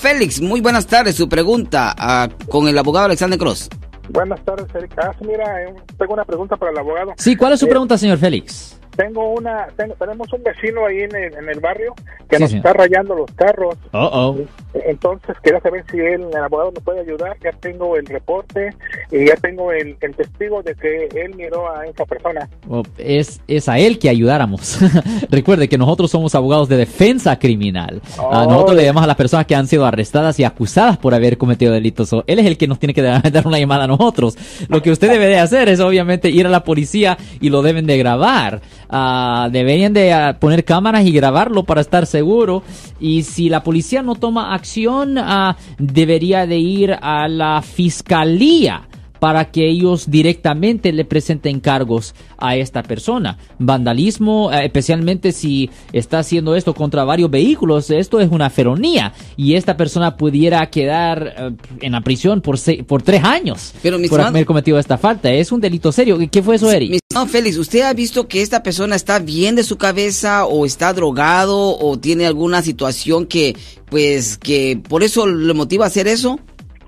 Félix, muy buenas tardes. Su pregunta ah, con el abogado Alexander Cross. Buenas tardes, Erika. Ah, mira, eh, tengo una pregunta para el abogado. Sí, ¿cuál es su Eh, pregunta, señor Félix? Tengo una, tengo- tenemos un vecino ahí en el, en el barrio que nos está rayando los carros. Oh. Entonces, quería saber si él, el abogado, me puede ayudar. Ya tengo el reporte y ya tengo el, el testigo de que él miró a esa persona. Oh, es, es a él que ayudáramos. Recuerde que nosotros somos abogados de defensa criminal. Ah, nosotros le llamamos a las personas que han sido arrestadas y acusadas por haber cometido delitos. So, él es el que nos tiene que dar dar una llamada a nosotros. Lo que usted debe de hacer es obviamente ir a la policía y lo deben de grabar. Ah, deberían de ah, poner cámaras y grabarlo para estar seguro. Y si la policía no toma acción, ah, debería de ir a la fiscalía para que ellos directamente le presenten cargos a esta persona. Vandalismo, eh, especialmente si está haciendo esto contra varios vehículos, esto es una feronía y esta persona pudiera quedar eh, en la prisión por, se- por tres años Pero, por haber cometido esta falta. Es un delito serio. ¿Qué fue eso, Eric? Estimado Félix, ¿usted ha visto que esta persona está bien de su cabeza o está drogado o tiene alguna situación que, pues, que por eso le motiva a hacer eso?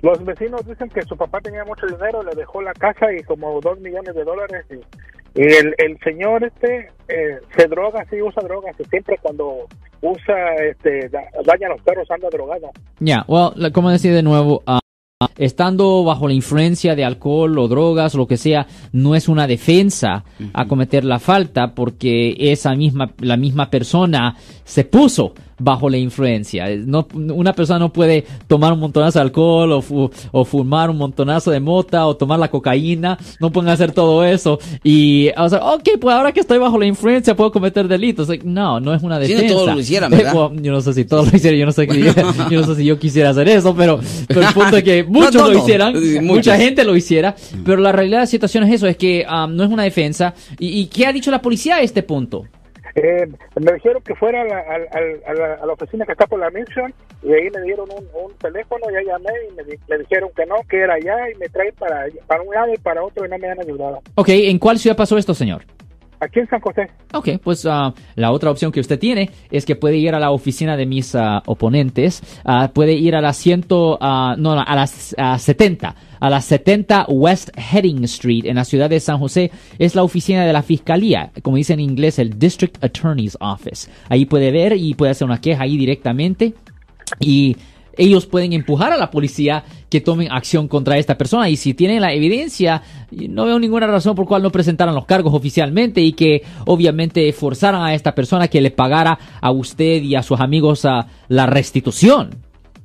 Los vecinos dicen que su papá tenía mucho dinero, le dejó la casa y como dos millones de dólares. Y, y el, el señor este eh, se droga, sí usa drogas. Y siempre cuando usa, este, da- daña los perros, anda drogado. Ya, well, la- como decía de nuevo, ah, estando bajo la influencia de alcohol o drogas o lo que sea, no es una defensa a cometer la falta porque esa misma, la misma persona se puso bajo la influencia. No, una persona no puede tomar un montonazo de alcohol o, fu- o fumar un montonazo de mota o tomar la cocaína, no pueden hacer todo eso y, o sea, ok, pues ahora que estoy bajo la influencia puedo cometer delitos. No, no es una Si no defensa. todos lo hicieran, ¿verdad? Yo no sé si todos lo hicieran, yo no sé, que- yo no sé si yo quisiera hacer eso, pero, pero el punto es que muchos No, no, lo hicieran, muchos. mucha gente lo hiciera, pero la realidad de la situación es eso, es que um, no es una defensa. ¿Y, y qué ha dicho la policía a este punto? Eh, me dijeron que fuera a la, al- a la- a la oficina que está por la Mission y ahí me dieron un, teléfono, ya llamé y me, me dijeron que no, que era allá y me traen para, para un lado y para otro y no me han ayudado. Ok, ¿en cuál ciudad pasó esto, señor? Aquí en San José. Ok, pues ah, la otra opción que usted tiene es que puede ir a la oficina de mis ah, oponentes, ah, puede ir a la ciento, no, no, a las ah, 70, a las 70 West Heading Street en la ciudad de San José, es la oficina de la fiscalía, como dice en inglés, el District Attorney's Office. Ahí puede ver y puede hacer una queja ahí directamente y ellos pueden empujar a la policía que tomen acción contra esta persona y si tienen la evidencia no veo ninguna razón por cual no presentaran los cargos oficialmente y que obviamente forzaran a esta persona que le pagara a usted y a sus amigos a la restitución.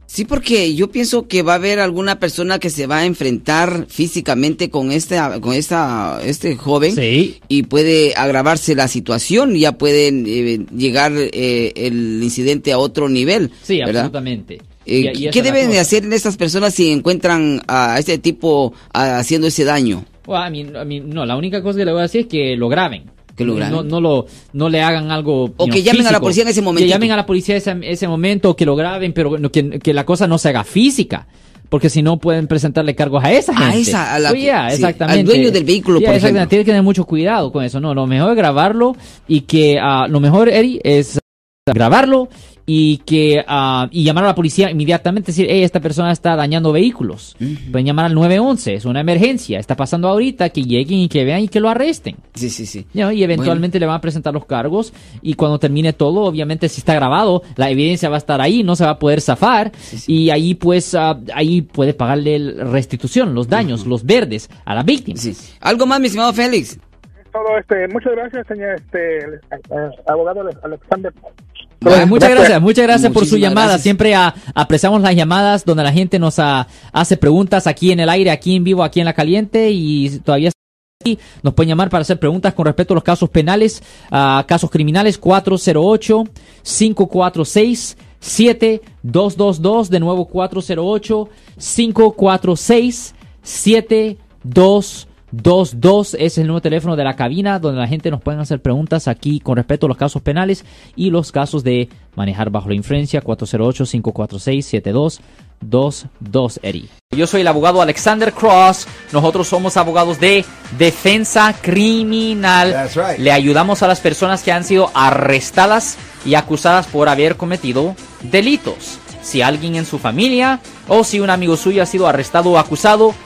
Sí, porque yo pienso que va a haber alguna persona que se va a enfrentar físicamente con esta, con esta, este joven Sí. y puede agravarse la situación, ya pueden eh, llegar eh, el incidente a otro nivel. Sí, ¿verdad? absolutamente. Eh, Y- y esa ¿Qué deben de hacer estas personas si encuentran a este tipo haciendo ese daño? Well, I mean- I mean, no, la única cosa que le voy a decir es que lo graben. Que lo graben. No, no, lo, no le hagan algo. O que llamen a la policía en ese momentito. Que llamen a la policía ese, ese momento, que lo graben, pero que, que la cosa no se haga física. Porque si no pueden presentarle cargos a esa A gente. esa, a la yeah, sí, exactamente. al dueño del vehículo, Yeah, por exactamente. ejemplo. Tiene que tener mucho cuidado con eso. No, lo mejor es grabarlo y que ah, lo mejor, Eri, es grabarlo y que ah, y llamar a la policía inmediatamente decir hey esta persona está dañando vehículos pueden llamar al 911 es una emergencia está pasando ahorita que lleguen y que vean y que lo arresten Sí, sí, sí. ¿no? y eventualmente le van a presentar los cargos y cuando termine todo obviamente si está grabado la evidencia va a estar ahí no se va a poder zafar y ahí pues ah, ahí puede pagarle restitución los daños los verdes a la víctima Sí. ¿Algo más, mi estimado Félix? Todo este, muchas gracias, señor este, eh, abogado Alexander. Bueno, muchas gracias, muchas gracias por su llamada. gracias. Siempre ah, apreciamos las llamadas donde la gente nos ah, hace preguntas aquí en el aire, aquí en vivo, aquí en la caliente y todavía nos pueden llamar para hacer preguntas con respecto a los casos penales, ah, casos criminales 408 546 7222 de nuevo 408 546 7222 ese es el nuevo teléfono de la cabina donde la gente nos puede hacer preguntas aquí con respecto a los casos penales y los casos de manejar bajo la influencia 408-546-7222 Eri. Yo soy el abogado Alexander Cross. Nosotros somos abogados de defensa criminal. That's right. Le ayudamos a las personas que han sido arrestadas y acusadas por haber cometido delitos. si alguien en su familia o si un amigo suyo ha sido arrestado o acusado,